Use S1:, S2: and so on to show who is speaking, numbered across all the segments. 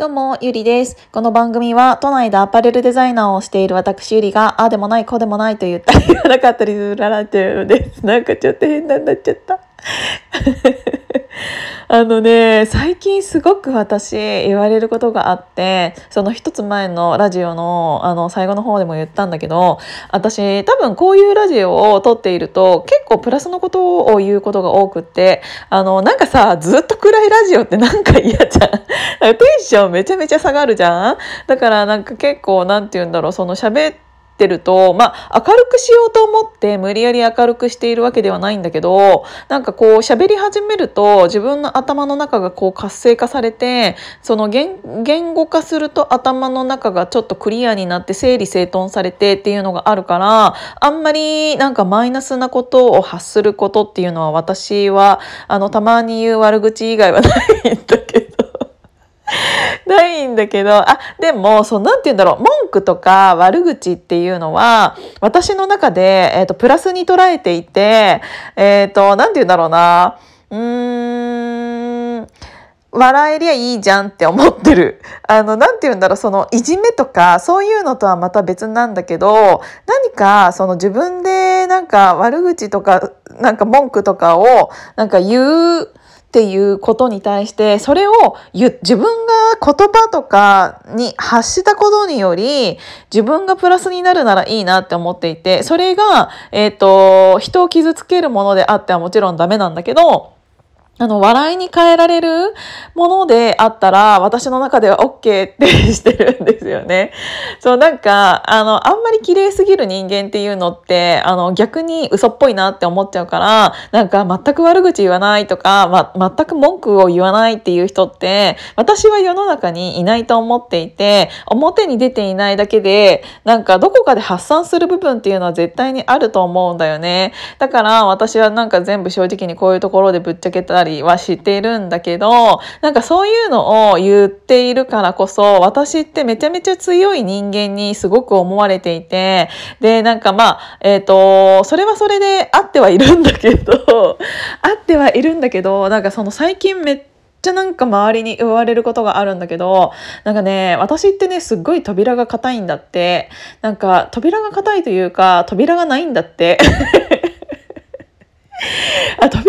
S1: どうも、ゆりです。この番組は、都内でアパレルデザイナーをしている私ゆりが、ああでもない、こうでもないと言ったり言わなかったりするラジオです。なんかちょっと変なになっちゃった。あのね、最近すごく私言われることがあって、その一つ前のラジオのあの最後の方でも言ったんだけど、私多分こういうラジオを撮っていると結構プラスのことを言うことが多くって、あの、なんかさ、ずっと暗いラジオってなんか嫌じゃん。テンションめちゃめちゃ下がるじゃんだからなんか結構なんて言うんだろう、その喋って、ってると、まあ、明るくしようと思って無理やり明るくしているわけではないんだけど、なんかこう喋り始めると自分の頭の中がこう活性化されて、その言語化すると頭の中がちょっとクリアになって整理整頓されてっていうのがあるから、あんまりなんかマイナスなことを発することっていうのは私は、あの、たまに言う悪口以外はないんだけど。ないんだけど、あ、でも、そう、なんて言うんだろう、文句とか悪口っていうのは、私の中で、えっ、ー、と、プラスに捉えていて、えっ、ー、と、なんて言うんだろうな、うーん、笑えりゃいいじゃんって思ってる。あの、なんて言うんだろう、その、いじめとか、そういうのとはまた別なんだけど、何か、その自分で、なんか悪口とか、なんか文句とかを、なんか言う、っていうことに対してそれを自分が言葉とかに発したことにより自分がプラスになるならいいなって思っていてそれが、えっ、ー、と人を傷つけるものであってはもちろんダメなんだけどあの、笑いに変えられるものであったら、私の中では OK ってしてるんですよね。そう、なんか、あの、あんまり綺麗すぎる人間っていうのって、あの、逆に嘘っぽいなって思っちゃうから、なんか全く悪口言わないとか、ま、全く文句を言わないっていう人って、私は世の中にいないと思っていて、表に出ていないだけで、なんかどこかで発散する部分っていうのは絶対にあると思うんだよね。だから私はなんか全部正直にこういうところでぶっちゃけたり、りはしてるんだけど、なんかそういうのを言っているからこそ、私ってめちゃめちゃ強い人間にすごく思われていて、で、なんかまあ、えっ、ー、と、それはそれであってはいるんだけど、あってはいるんだけど、なんかその最近めっちゃなんか周りに言われることがあるんだけど、なんかね、私ってね、すっごい扉が硬いんだって。なんか扉が硬いというか、扉がないんだって。あ扉がな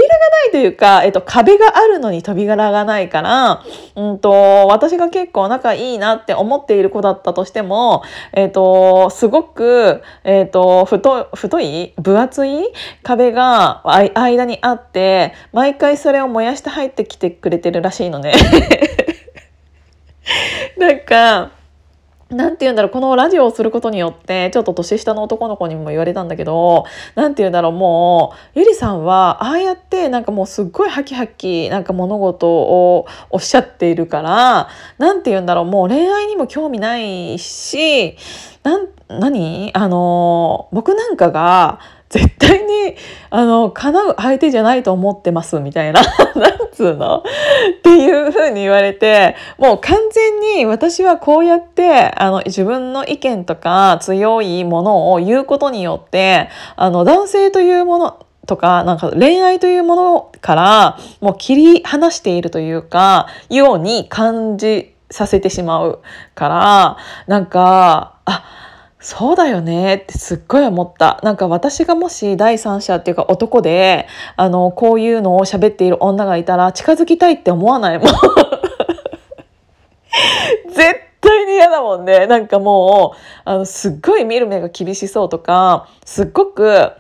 S1: いというか、えっと、壁があるのに扉がないから、うんと、私が結構仲いいなって思っている子だったとしても、えっと、すごく、えっと、太太い分厚い壁が間にあって、毎回それを燃やして入ってきてくれてるらしいのね。なんか、なんて言うんだろう、このラジオをすることによって、ちょっと年下の男の子にも言われたんだけど、なんて言うんだろう、もう、ゆりさんは、ああやって、なんかもうすっごいハキハキ、なんか物事をおっしゃっているから、なんて言うんだろう、もう恋愛にも興味ないし、なん、何？あの、僕なんかが、絶対に、あの、叶う相手じゃないと思ってます、みたいな、な んつうの？っていう風に言われて、もう完全に私はこうやって、あの、自分の意見とか強いものを言うことによって、あの、男性というもの、とか、なんか恋愛というものからもう切り離しているというか、ように感じさせてしまうから、なんか、あ、そうだよねってすっごい思った。なんか私がもし第三者っていうか男で、あの、こういうのを喋っている女がいたら近づきたいって思わないもん。絶対に嫌だもんね。なんかもう、あの、すっごい見る目が厳しそうとか、すっごく、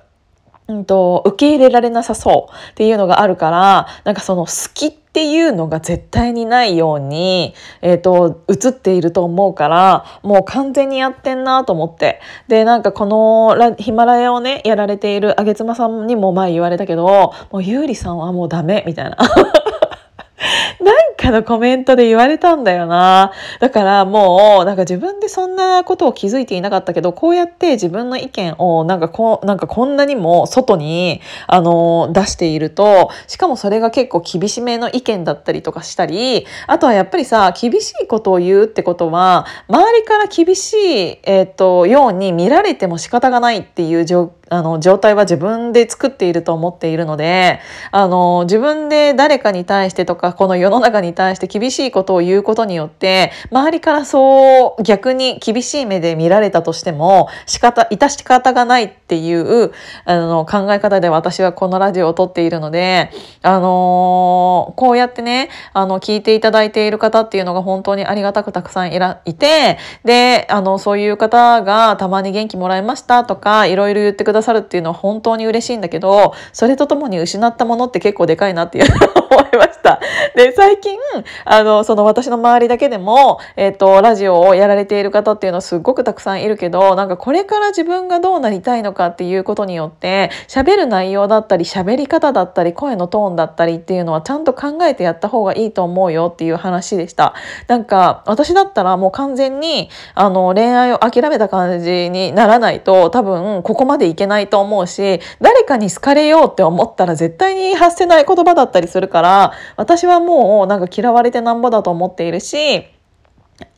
S1: うんと、受け入れられなさそうっていうのがあるから、なんかその好きっていうのが絶対にないように、えっ、ー、と、映っていると思うから、もう完全にやってんなと思って。で、なんかこのヒマラヤをね、やられているあげつまさんにも前言われたけど、もうゆうりさんはもうダメみたいな。なんかのコメントで言われたんだよな。だからもう、なんか自分でそんなことを気づいていなかったけど、こうやって自分の意見をなんかこう、なんかこんなにも外に、あの、出していると、しかもそれが結構厳しめの意見だったりとかしたり、あとはやっぱりさ、厳しいことを言うってことは、周りから厳しい、えっ、ー、と、ように見られても仕方がないっていう状況あの状態は自分で作っていると思っているのであの自分で誰かに対してとかこの世の中にに対して厳しいことを言うことによって周りからそう逆に厳しい目で見られたとしても仕方致し方がないっていうあの考え方で私はこのラジオを撮っているのであのこうやってねあの聞いていただいている方っていうのが本当にありがたくたくさんいらいてであのそういう方がたまに元気もらいましたとかいろいろ言ってくださるっていうのは本当に嬉しいんだけどそれとともに失ったものって結構でかいなっていう思いました。で最近あのその私の周りだけでも、えーと、ラジオをやられている方っていうのはすっごくたくさんいるけどなんかこれから自分がどうなりたいのかっていうことによって喋る内容だったり喋り方だったり声のトーンだったりっていうのはちゃんと考えてやった方がいいと思うよっていう話でした。なんか私だったらもう完全にあの恋愛を諦めた感じにならないと多分ここまでいけないと思うし誰かに好かれようって思ったら絶対に発せない言葉だったりするから私はもうなんか嫌われてなんぼだと思っているし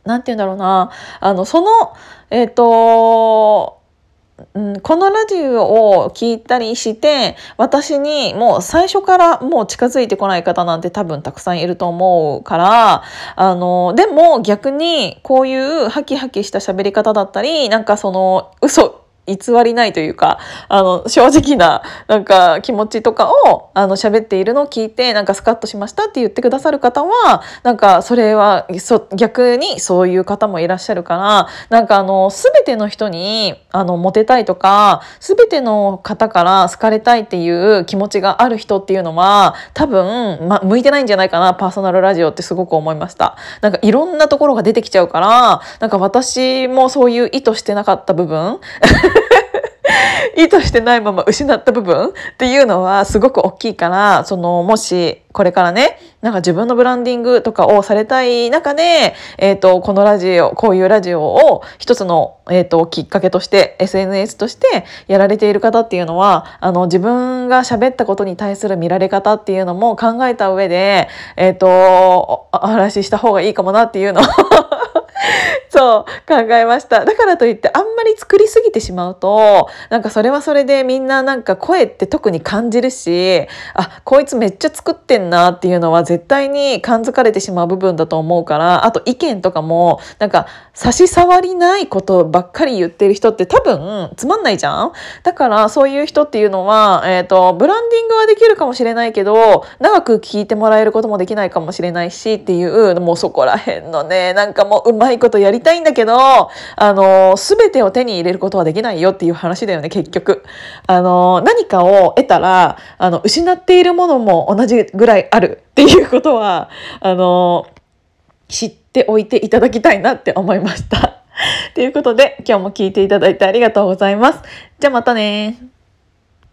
S1: 何て言うんだろうな。あのそのえっ、ー、とうん、このラジオを聞いたりして私にもう最初からもう近づいてこない方なんて多分たくさんいると思うからあのでも逆にこういうハキハキした喋り方だったりなんかその嘘偽りないというか、あの、正直な、なんか気持ちとかを、あの、喋っているのを聞いて、なんかスカッとしましたって言ってくださる方は、なんかそれは、そ、逆にそういう方もいらっしゃるから、なんかあの、すべての人に、あの、モテたいとか、すべての方から好かれたいっていう気持ちがある人っていうのは、多分、ま、向いてないんじゃないかな、パーソナルラジオってすごく思いました。なんかいろんなところが出てきちゃうから、なんか私もそういう意図してなかった部分 意図してないまま失った部分っていうのはすごく大きいからそのもしこれからねなんか自分のブランディングとかをされたい中で、えーと、このラジオこういうラジオを一つの、えーと、きっかけとして SNS としてやられている方っていうのはあの自分が喋ったことに対する見られ方っていうのも考えた上で、えー、とお話しした方がいいかもなっていうのを そう考えました。だからといってあんまり作りすぎてしまうとなんかそれはそれでみんななんか声って特に感じるしあこいつめっちゃ作ってんなっていうのは絶対に感づかれてしまう部分だと思うからあと意見とかもなんか差し障りないことばっかり言ってる人って多分つまんないじゃん？だからそういう人っていうのは、えーと、ブランディングはできるかもしれないけど長く聞いてもらえることもできないかもしれないしっていうもうそこら辺のねなんかもううまいいことやりたいんだけどあの全てを手に入れることはできないよっていう話だよね結局。あの何かを得たらあの失っているものも同じぐらいあるっていうことはあの知ってっておいていただきたいなって思いました。ということで今日も聞いていただいてありがとうございます。じゃあまたね